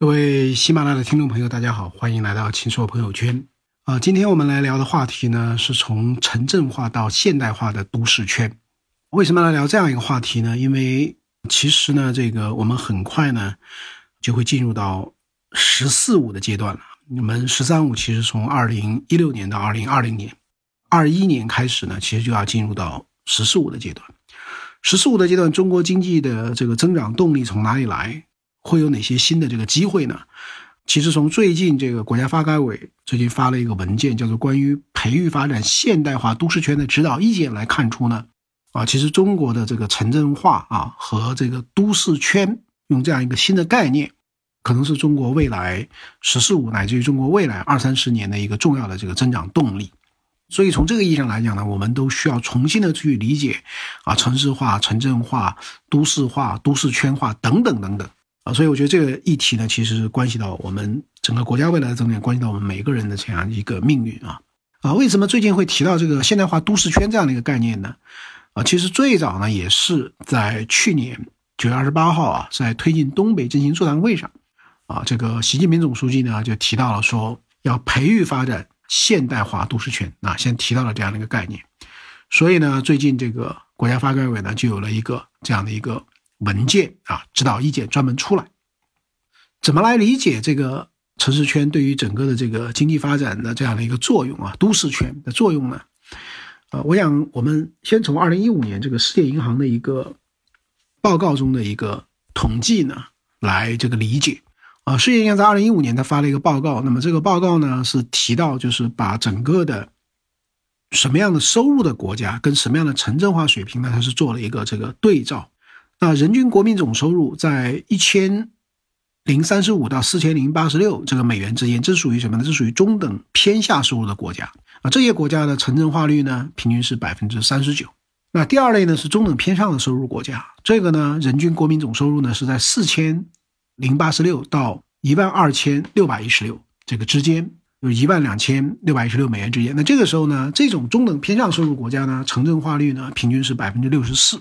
各位喜马拉雅的听众朋友，大家好，欢迎来到秦朔朋友圈啊。今天我们来聊的话题呢，是从城镇化到现代化的都市圈。为什么来聊这样一个话题呢？因为其实呢，这个我们很快呢就会进入到“十四五”的阶段了。我们“十三五”其实从二零一六年到二零二零年，二一年开始呢，其实就要进入到“十四五”的阶段。“十四五”的阶段，中国经济的这个增长动力从哪里来？会有哪些新的这个机会呢？其实从最近这个国家发改委最近发了一个文件，叫做《关于培育发展现代化都市圈的指导意见》来看出呢，啊，其实中国的这个城镇化啊和这个都市圈用这样一个新的概念，可能是中国未来“十四五”乃至于中国未来二三十年的一个重要的这个增长动力。所以从这个意义上来讲呢，我们都需要重新的去理解啊，城市化、城镇化、都市化、都市圈化等等等等。所以我觉得这个议题呢，其实关系到我们整个国家未来的增长，关系到我们每个人的这样一个命运啊啊！为什么最近会提到这个现代化都市圈这样的一个概念呢？啊，其实最早呢也是在去年九月二十八号啊，在推进东北振兴座谈会上，啊，这个习近平总书记呢就提到了说要培育发展现代化都市圈啊，先提到了这样的一个概念。所以呢，最近这个国家发改委呢就有了一个这样的一个。文件啊，指导意见专门出来，怎么来理解这个城市圈对于整个的这个经济发展的这样的一个作用啊？都市圈的作用呢？呃，我想我们先从二零一五年这个世界银行的一个报告中的一个统计呢来这个理解啊。世界银行在二零一五年他发了一个报告，那么这个报告呢是提到就是把整个的什么样的收入的国家跟什么样的城镇化水平呢，它是做了一个这个对照。那人均国民总收入在一千零三十五到四千零八十六这个美元之间，这属于什么呢？这属于中等偏下收入的国家啊。这些国家的城镇化率呢，平均是百分之三十九。那第二类呢是中等偏上的收入国家，这个呢人均国民总收入呢是在四千零八十六到一万二千六百一十六这个之间，有一万两千六百一十六美元之间。那这个时候呢，这种中等偏上收入国家呢，城镇化率呢平均是百分之六十四。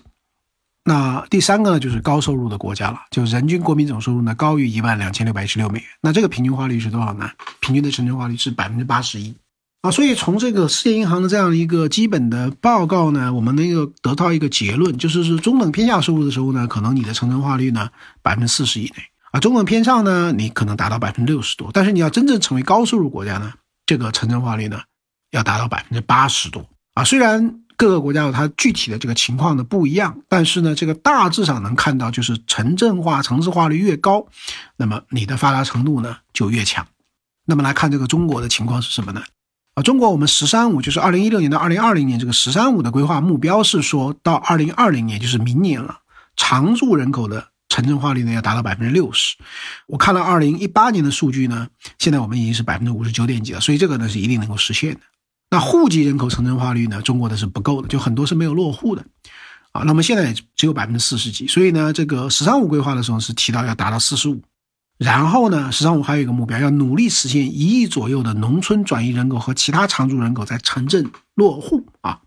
那第三个呢，就是高收入的国家了，就人均国民总收入呢高于一万两千六百一十六美元。那这个平均化率是多少呢？平均的城镇化率是百分之八十一啊。所以从这个世界银行的这样一个基本的报告呢，我们能够得到一个结论，就是是中等偏下收入的时候呢，可能你的城镇化率呢百分之四十以内啊；中等偏上呢，你可能达到百分之六十多。但是你要真正成为高收入国家呢，这个城镇化率呢要达到百分之八十多啊。虽然。各个国家有它具体的这个情况的不一样，但是呢，这个大致上能看到，就是城镇化、城市化率越高，那么你的发达程度呢就越强。那么来看这个中国的情况是什么呢？啊，中国我们“十三五”就是二零一六年到二零二零年这个“十三五”的规划目标是说到二零二零年，就是明年了，常住人口的城镇化率呢要达到百分之六十。我看了二零一八年的数据呢，现在我们已经是百分之五十九点几了，所以这个呢是一定能够实现的。那户籍人口城镇化率呢？中国的是不够的，就很多是没有落户的，啊，那么现在只有百分之四十几，所以呢，这个“十三五”规划的时候是提到要达到四十五，然后呢，“十三五”还有一个目标，要努力实现一亿左右的农村转移人口和其他常住人口在城镇落户啊。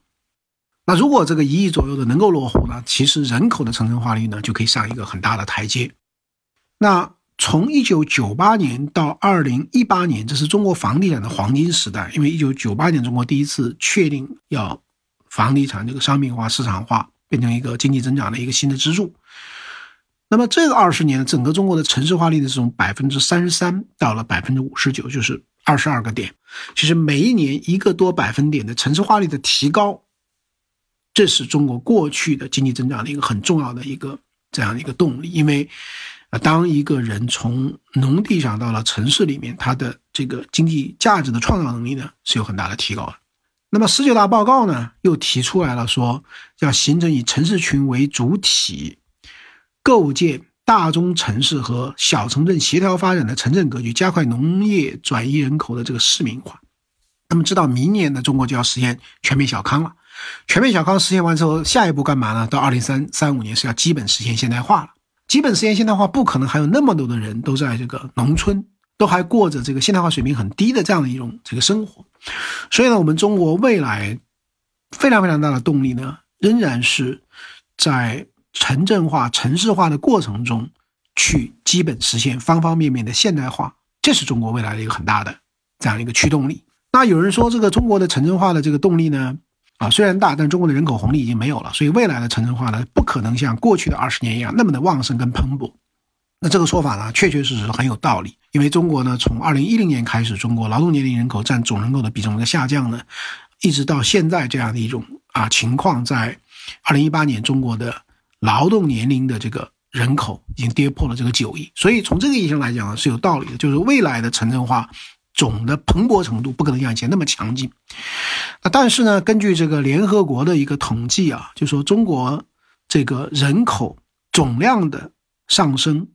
那如果这个一亿左右的能够落户呢，其实人口的城镇化率呢就可以上一个很大的台阶。那。从一九九八年到二零一八年，这是中国房地产的黄金时代。因为一九九八年，中国第一次确定要房地产这个商品化、市场化，变成一个经济增长的一个新的支柱。那么这个二十年，整个中国的城市化率呢是从百分之三十三到了百分之五十九，就是二十二个点。其实每一年一个多百分点的城市化率的提高，这是中国过去的经济增长的一个很重要的一个这样的一个动力，因为。啊，当一个人从农地上到了城市里面，他的这个经济价值的创造能力呢是有很大的提高的。那么十九大报告呢又提出来了，说要形成以城市群为主体，构建大中城市和小城镇协调发展的城镇格局，加快农业转移人口的这个市民化。那么，知道明年呢，中国就要实现全面小康了。全面小康实现完之后，下一步干嘛呢？到二零三三五年是要基本实现现代化了。基本实现现代化，不可能还有那么多的人都在这个农村，都还过着这个现代化水平很低的这样的一种这个生活。所以呢，我们中国未来非常非常大的动力呢，仍然是在城镇化、城市化的过程中，去基本实现方方面面的现代化，这是中国未来的一个很大的这样一个驱动力。那有人说，这个中国的城镇化的这个动力呢，啊虽然大，但中国的人口红利已经没有了，所以未来的城镇化呢，不可能像过去的二十年一样那么的旺盛跟蓬勃。那这个说法呢，确确实实很有道理。因为中国呢，从二零一零年开始，中国劳动年龄人口占总人口的比重的下降呢，一直到现在这样的一种啊情况，在二零一八年，中国的劳动年龄的这个人口已经跌破了这个九亿。所以从这个意义上来讲呢，是有道理的，就是未来的城镇化总的蓬勃程度不可能像以前那么强劲。那但是呢，根据这个联合国的一个统计啊，就说中国这个人口总量的上升。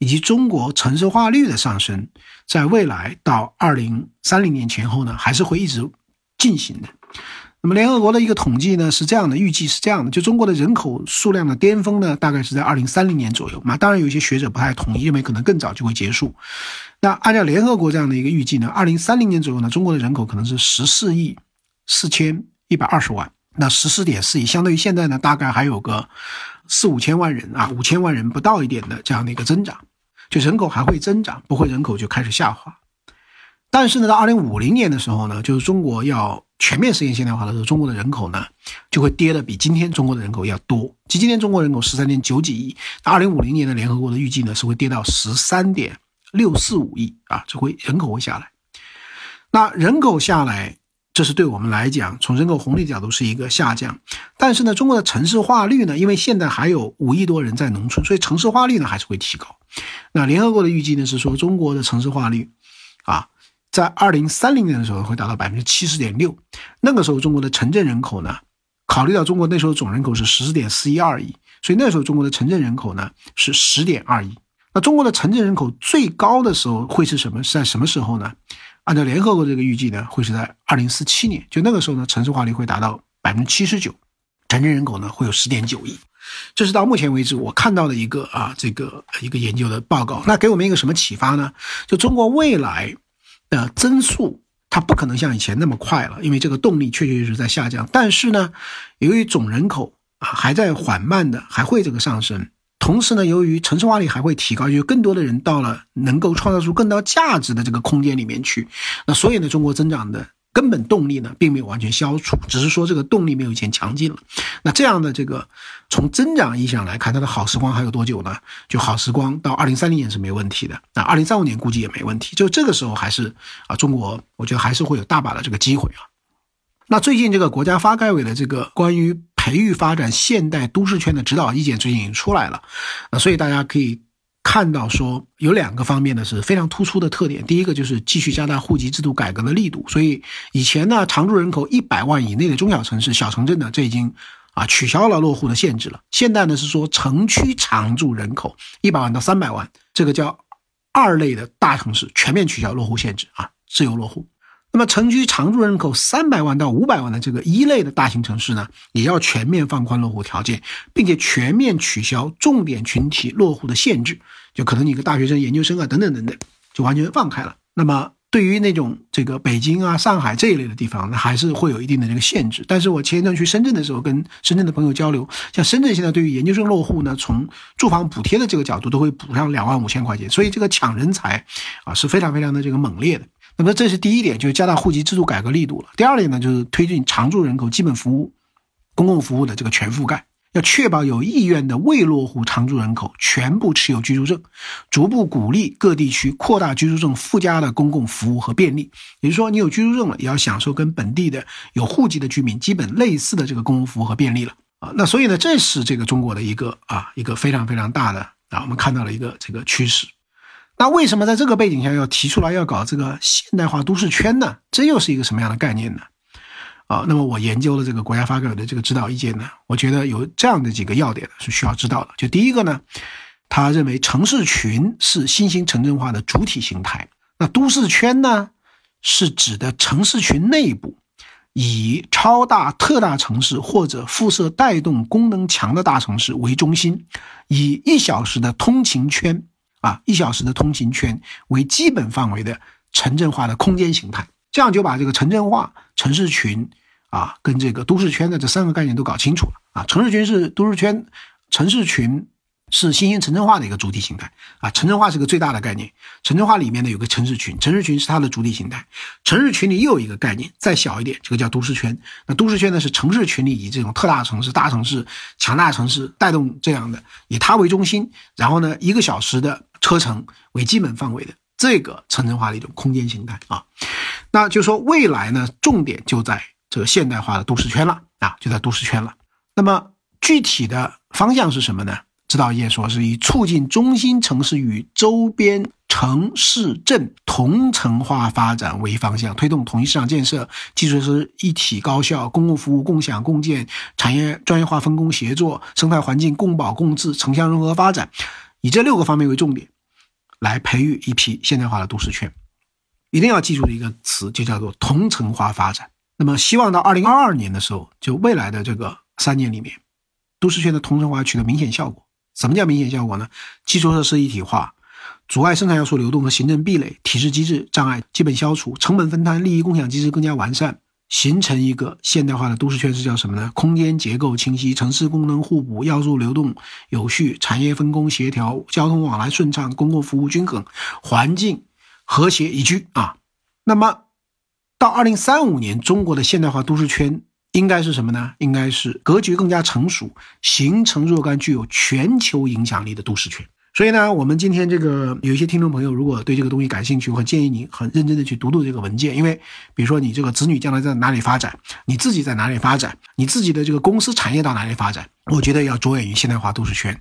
以及中国城市化率的上升，在未来到二零三零年前后呢，还是会一直进行的。那么，联合国的一个统计呢是这样的，预计是这样的：就中国的人口数量的巅峰呢，大概是在二零三零年左右。嘛，当然有一些学者不太同意，认为可能更早就会结束。那按照联合国这样的一个预计呢，二零三零年左右呢，中国的人口可能是十四亿四千一百二十万。那十四点四亿，相对于现在呢，大概还有个四五千万人啊，五千万人不到一点的这样的一个增长。就人口还会增长，不会人口就开始下滑。但是呢，到二零五零年的时候呢，就是中国要全面实现现代化的时候，中国的人口呢就会跌的比今天中国的人口要多。即今天中国人口十三点九几亿，那二零五零年的联合国的预计呢是会跌到十三点六四五亿啊，这会人口会下来。那人口下来。这是对我们来讲，从人口红利角度是一个下降，但是呢，中国的城市化率呢，因为现在还有五亿多人在农村，所以城市化率呢还是会提高。那联合国的预计呢是说，中国的城市化率，啊，在二零三零年的时候会达到百分之七十点六，那个时候中国的城镇人口呢，考虑到中国那时候总人口是十四点四一二亿，所以那时候中国的城镇人口呢是十点二亿。那中国的城镇人口最高的时候会是什么？是在什么时候呢？按照联合国这个预计呢，会是在二零四七年，就那个时候呢，城市化率会达到百分之七十九，城镇人口呢会有十点九亿。这是到目前为止我看到的一个啊，这个一个研究的报告。那给我们一个什么启发呢？就中国未来的增速，它不可能像以前那么快了，因为这个动力确确实实在下降。但是呢，由于总人口啊还在缓慢的还会这个上升。同时呢，由于城市化率还会提高，就更多的人到了能够创造出更多价值的这个空间里面去，那所以呢，中国增长的根本动力呢，并没有完全消除，只是说这个动力没有以前强劲了。那这样的这个从增长意义上来看，它的好时光还有多久呢？就好时光到二零三零年是没问题的，那二零三五年估计也没问题。就这个时候还是啊，中国我觉得还是会有大把的这个机会啊。那最近这个国家发改委的这个关于。培育发展现代都市圈的指导意见最近已经出来了，呃，所以大家可以看到说有两个方面呢是非常突出的特点。第一个就是继续加大户籍制度改革的力度，所以以前呢常住人口一百万以内的中小城市、小城镇呢，这已经啊取消了落户的限制了。现在呢是说城区常住人口一百万到三百万，这个叫二类的大城市全面取消落户限制啊，自由落户。那么，城区常住人口三百万到五百万的这个一类的大型城市呢，也要全面放宽落户条件，并且全面取消重点群体落户的限制，就可能你个大学生、研究生啊等等等等，就完全放开了。那么，对于那种这个北京啊、上海这一类的地方，那还是会有一定的这个限制。但是我前一段去深圳的时候，跟深圳的朋友交流，像深圳现在对于研究生落户呢，从住房补贴的这个角度，都会补上两万五千块钱，所以这个抢人才啊是非常非常的这个猛烈的。那么这是第一点，就是加大户籍制度改革力度了。第二点呢，就是推进常住人口基本服务、公共服务的这个全覆盖，要确保有意愿的未落户常住人口全部持有居住证，逐步鼓励各地区扩大居住证附加的公共服务和便利。也就是说，你有居住证了，也要享受跟本地的有户籍的居民基本类似的这个公共服务和便利了啊。那所以呢，这是这个中国的一个啊一个非常非常大的啊，我们看到了一个这个趋势。那为什么在这个背景下要提出来要搞这个现代化都市圈呢？这又是一个什么样的概念呢？啊，那么我研究了这个国家发改委的这个指导意见呢，我觉得有这样的几个要点是需要知道的。就第一个呢，他认为城市群是新型城镇化的主体形态，那都市圈呢是指的城市群内部以超大特大城市或者辐射带动功能强的大城市为中心，以一小时的通勤圈。啊，一小时的通勤圈为基本范围的城镇化的空间形态，这样就把这个城镇化、城市群啊，跟这个都市圈的这三个概念都搞清楚了啊。城市群是都市圈，城市群是新兴城镇化的一个主体形态啊。城镇化是个最大的概念，城镇化里面呢有个城市群，城市群是它的主体形态。城市群里又有一个概念，再小一点，这个叫都市圈。那都市圈呢是城市群里以这种特大城市、大城市、强大城市带动这样的，以它为中心，然后呢一个小时的车程为基本范围的这个城镇化的一种空间形态啊。那就说未来呢，重点就在这个现代化的都市圈了啊，就在都市圈了。那么具体的方向是什么呢？指导意见说是以促进中心城市与周边城市镇同城化发展为方向，推动统一市场建设、基础设施一体高效、公共服务共享共建、产业专业化分工协作、生态环境共保共治、城乡融合发展，以这六个方面为重点，来培育一批现代化的都市圈。一定要记住的一个词就叫做同城化发展。那么，希望到二零二二年的时候，就未来的这个三年里面，都市圈的同城化取得明显效果。什么叫明显效果呢？基础设施一体化，阻碍生产要素流动和行政壁垒、体制机制障碍基本消除，成本分摊、利益共享机制更加完善，形成一个现代化的都市圈是叫什么呢？空间结构清晰，城市功能互补，要素流动有序，产业分工协调，交通往来顺畅，公共服务均衡，环境和谐宜居啊。那么到二零三五年，中国的现代化都市圈。应该是什么呢？应该是格局更加成熟，形成若干具有全球影响力的都市圈。所以呢，我们今天这个有一些听众朋友，如果对这个东西感兴趣，我建议你很认真的去读读这个文件，因为比如说你这个子女将来在哪里发展，你自己在哪里发展，你自己的这个公司产业到哪里发展，我觉得要着眼于现代化都市圈，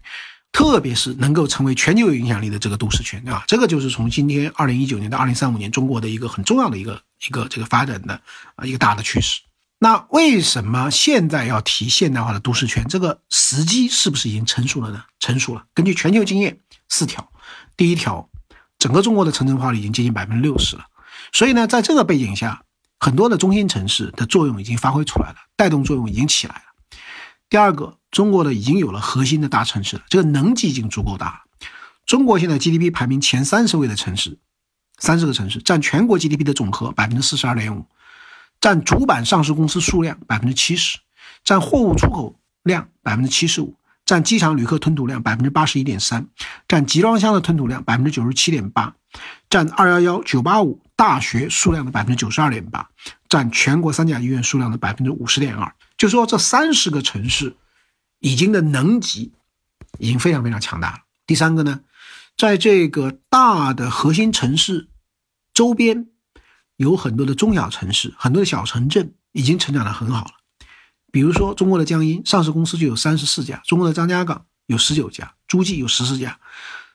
特别是能够成为全球有影响力的这个都市圈啊，这个就是从今天二零一九年到二零三五年中国的一个很重要的一个一个这个发展的啊一个大的趋势。那为什么现在要提现代化的都市圈？这个时机是不是已经成熟了呢？成熟了。根据全球经验，四条。第一条，整个中国的城镇化率已经接近百分之六十了。所以呢，在这个背景下，很多的中心城市的作用已经发挥出来了，带动作用已经起来了。第二个，中国的已经有了核心的大城市了，这个能级已经足够大。中国现在 GDP 排名前三十位的城市，三十个城市占全国 GDP 的总和百分之四十二点五。占主板上市公司数量百分之七十，占货物出口量百分之七十五，占机场旅客吞吐量百分之八十一点三，占集装箱的吞吐量百分之九十七点八，占二幺幺九八五大学数量的百分之九十二点八，占全国三甲医院数量的百分之五十点二。就说这三十个城市，已经的能级已经非常非常强大了。第三个呢，在这个大的核心城市周边。有很多的中小城市，很多的小城镇已经成长得很好了。比如说，中国的江阴上市公司就有三十四家，中国的张家港有十九家，诸暨有十四家。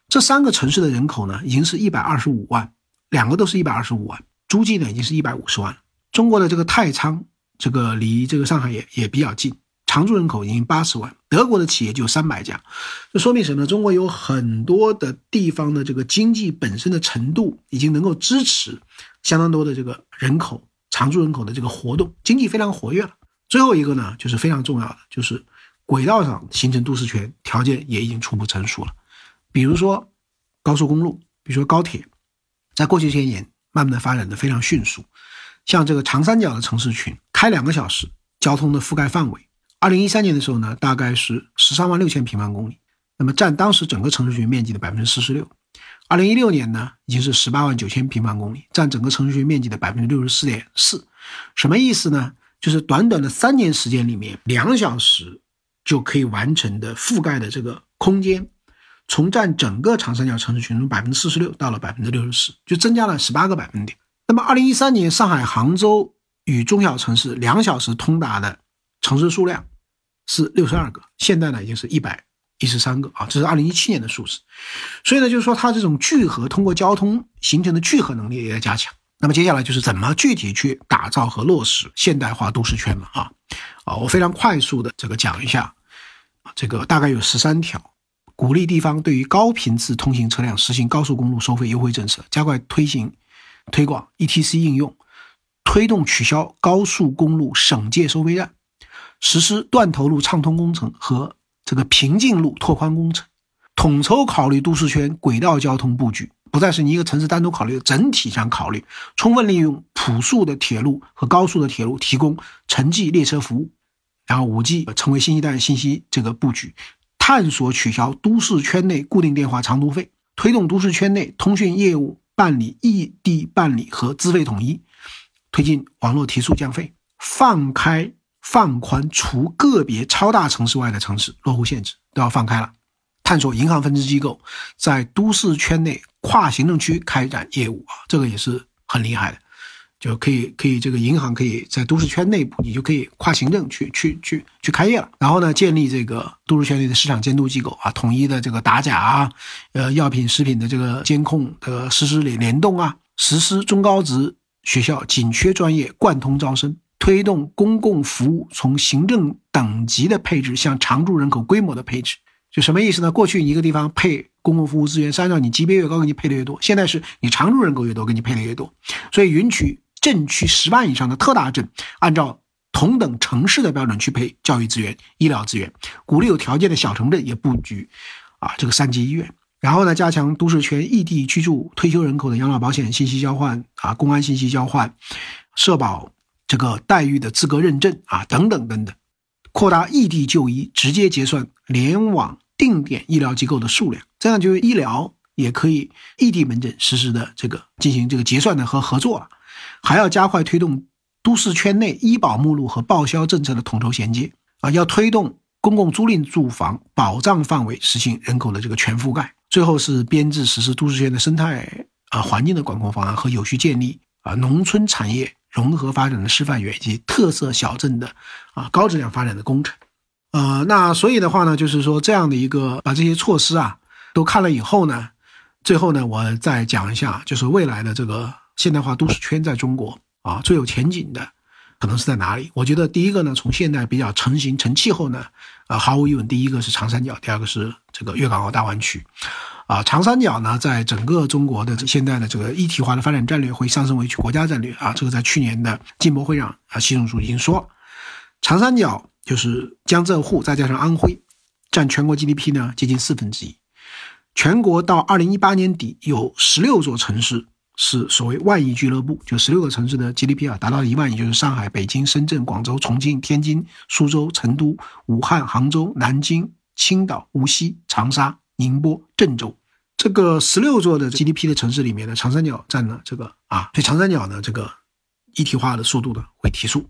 这三个城市的人口呢，已经是一百二十五万，两个都是一百二十五万，诸暨呢已经是一百五十万了。中国的这个太仓，这个离这个上海也也比较近，常住人口已经八十万。德国的企业就三百家，这说明什么呢？中国有很多的地方的这个经济本身的程度已经能够支持。相当多的这个人口常住人口的这个活动，经济非常活跃了。最后一个呢，就是非常重要的，就是轨道上形成都市圈条件也已经初步成熟了。比如说高速公路，比如说高铁，在过去这些年慢慢的发展的非常迅速。像这个长三角的城市群，开两个小时，交通的覆盖范围，二零一三年的时候呢，大概是十三万六千平方公里，那么占当时整个城市群面积的百分之四十六。二零一六年呢，已经是十八万九千平方公里，占整个城市群面积的百分之六十四点四。什么意思呢？就是短短的三年时间里面，两小时就可以完成的覆盖的这个空间，从占整个长三角城市群中百分之四十六到了百分之六十四，就增加了十八个百分点。那么二零一三年，上海、杭州与中小城市两小时通达的城市数量是六十二个，现在呢已经是一百。一十三个啊，这是二零一七年的数字，所以呢，就是说它这种聚合通过交通形成的聚合能力也在加强。那么接下来就是怎么具体去打造和落实现代化都市圈了啊？啊，我非常快速的这个讲一下，这个大概有十三条，鼓励地方对于高频次通行车辆实行高速公路收费优惠政策，加快推行推广 ETC 应用，推动取消高速公路省界收费站，实施断头路畅通工程和。这个平静路拓宽工程，统筹考虑都市圈轨道交通布局，不再是你一个城市单独考虑，整体上考虑，充分利用普速的铁路和高速的铁路提供城际列车服务，然后五 G 成为新一代信息这个布局，探索取消都市圈内固定电话长途费，推动都市圈内通讯业务办理异地办理和资费统一，推进网络提速降费，放开放宽除个别超大城市外的城市落户限制都要放开了。探索银行分支机构在都市圈内跨行政区开展业务啊，这个也是很厉害的，就可以可以这个银行可以在都市圈内部，你就可以跨行政去去去去开业了。然后呢，建立这个都市圈内的市场监督机构啊，统一的这个打假啊，呃，药品食品的这个监控的实施联联动啊，实施中高职学校紧缺专业贯通招生，推动公共服务从行政等级的配置向常住人口规模的配置。就什么意思呢？过去一个地方配公共服务资源是按照你级别越高给你配的越多，现在是你常住人口越多给你配的越多。所以允许镇区十万以上的特大镇按照同等城市的标准去配教育资源、医疗资源，鼓励有条件的小城镇也布局啊这个三级医院。然后呢，加强都市圈异地居住退休人口的养老保险信息交换啊，公安信息交换，社保这个待遇的资格认证啊等等等等，扩大异地就医直接结算联网。定点医疗机构的数量，这样就医疗也可以异地门诊实时的这个进行这个结算的和合作了，还要加快推动都市圈内医保目录和报销政策的统筹衔接啊，要推动公共租赁住房保障范围实行人口的这个全覆盖。最后是编制实施都市圈的生态啊环境的管控方案和有序建立啊农村产业融合发展的示范园以及特色小镇的啊高质量发展的工程。呃，那所以的话呢，就是说这样的一个把这些措施啊都看了以后呢，最后呢，我再讲一下，就是未来的这个现代化都市圈在中国啊最有前景的可能是在哪里？我觉得第一个呢，从现在比较成型成气候呢，啊，毫无疑问，第一个是长三角，第二个是这个粤港澳大湾区，啊，长三角呢，在整个中国的现在的这个一体化的发展战略会上升为国家战略啊，这个在去年的进博会上啊，习总书记已经说，长三角。就是江浙沪再加上安徽，占全国 GDP 呢接近四分之一。全国到二零一八年底有十六座城市是所谓万亿俱乐部，就十六个城市的 GDP 啊达到一万亿，就是上海、北京、深圳、广州、重庆、天津、苏州、成都、武汉、杭州、南京、青岛、无锡、长沙、宁波、郑州。这个十六座的 GDP 的城市里面呢，长三角占了这个啊，所以长三角呢这个一体化的速度呢会提速。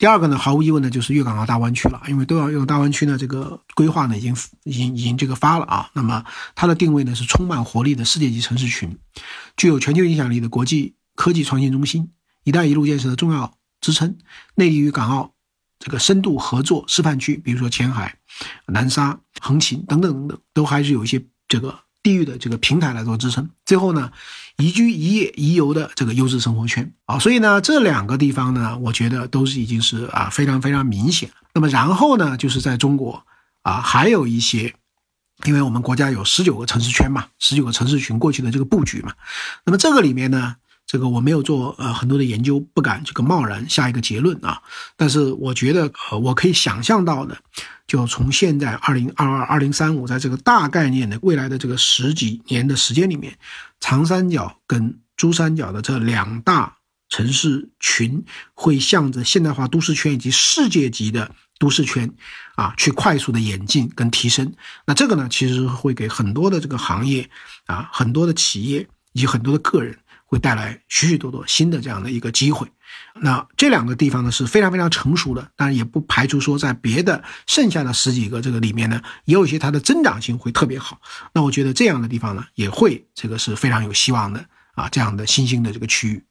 第二个呢，毫无疑问呢，就是粤港澳大湾区了，因为都要用大湾区呢，这个规划呢，已经已经已经这个发了啊。那么它的定位呢，是充满活力的世界级城市群，具有全球影响力的国际科技创新中心，一带一路建设的重要支撑，内地与港澳这个深度合作示范区，比如说前海、南沙、横琴等等等等，都还是有一些这个。地域的这个平台来做支撑，最后呢，宜居宜业宜游的这个优质生活圈啊，所以呢，这两个地方呢，我觉得都是已经是啊非常非常明显。那么然后呢，就是在中国啊，还有一些，因为我们国家有十九个城市圈嘛，十九个城市群过去的这个布局嘛，那么这个里面呢。这个我没有做呃很多的研究，不敢这个贸然下一个结论啊。但是我觉得呃我可以想象到的，就从现在二零二二、二零三五，在这个大概念的未来的这个十几年的时间里面，长三角跟珠三角的这两大城市群会向着现代化都市圈以及世界级的都市圈啊去快速的演进跟提升。那这个呢，其实会给很多的这个行业啊、很多的企业以及很多的个人。会带来许许多多新的这样的一个机会，那这两个地方呢是非常非常成熟的，当然也不排除说在别的剩下的十几个这个里面呢，也有一些它的增长性会特别好。那我觉得这样的地方呢，也会这个是非常有希望的啊，这样的新兴的这个区域。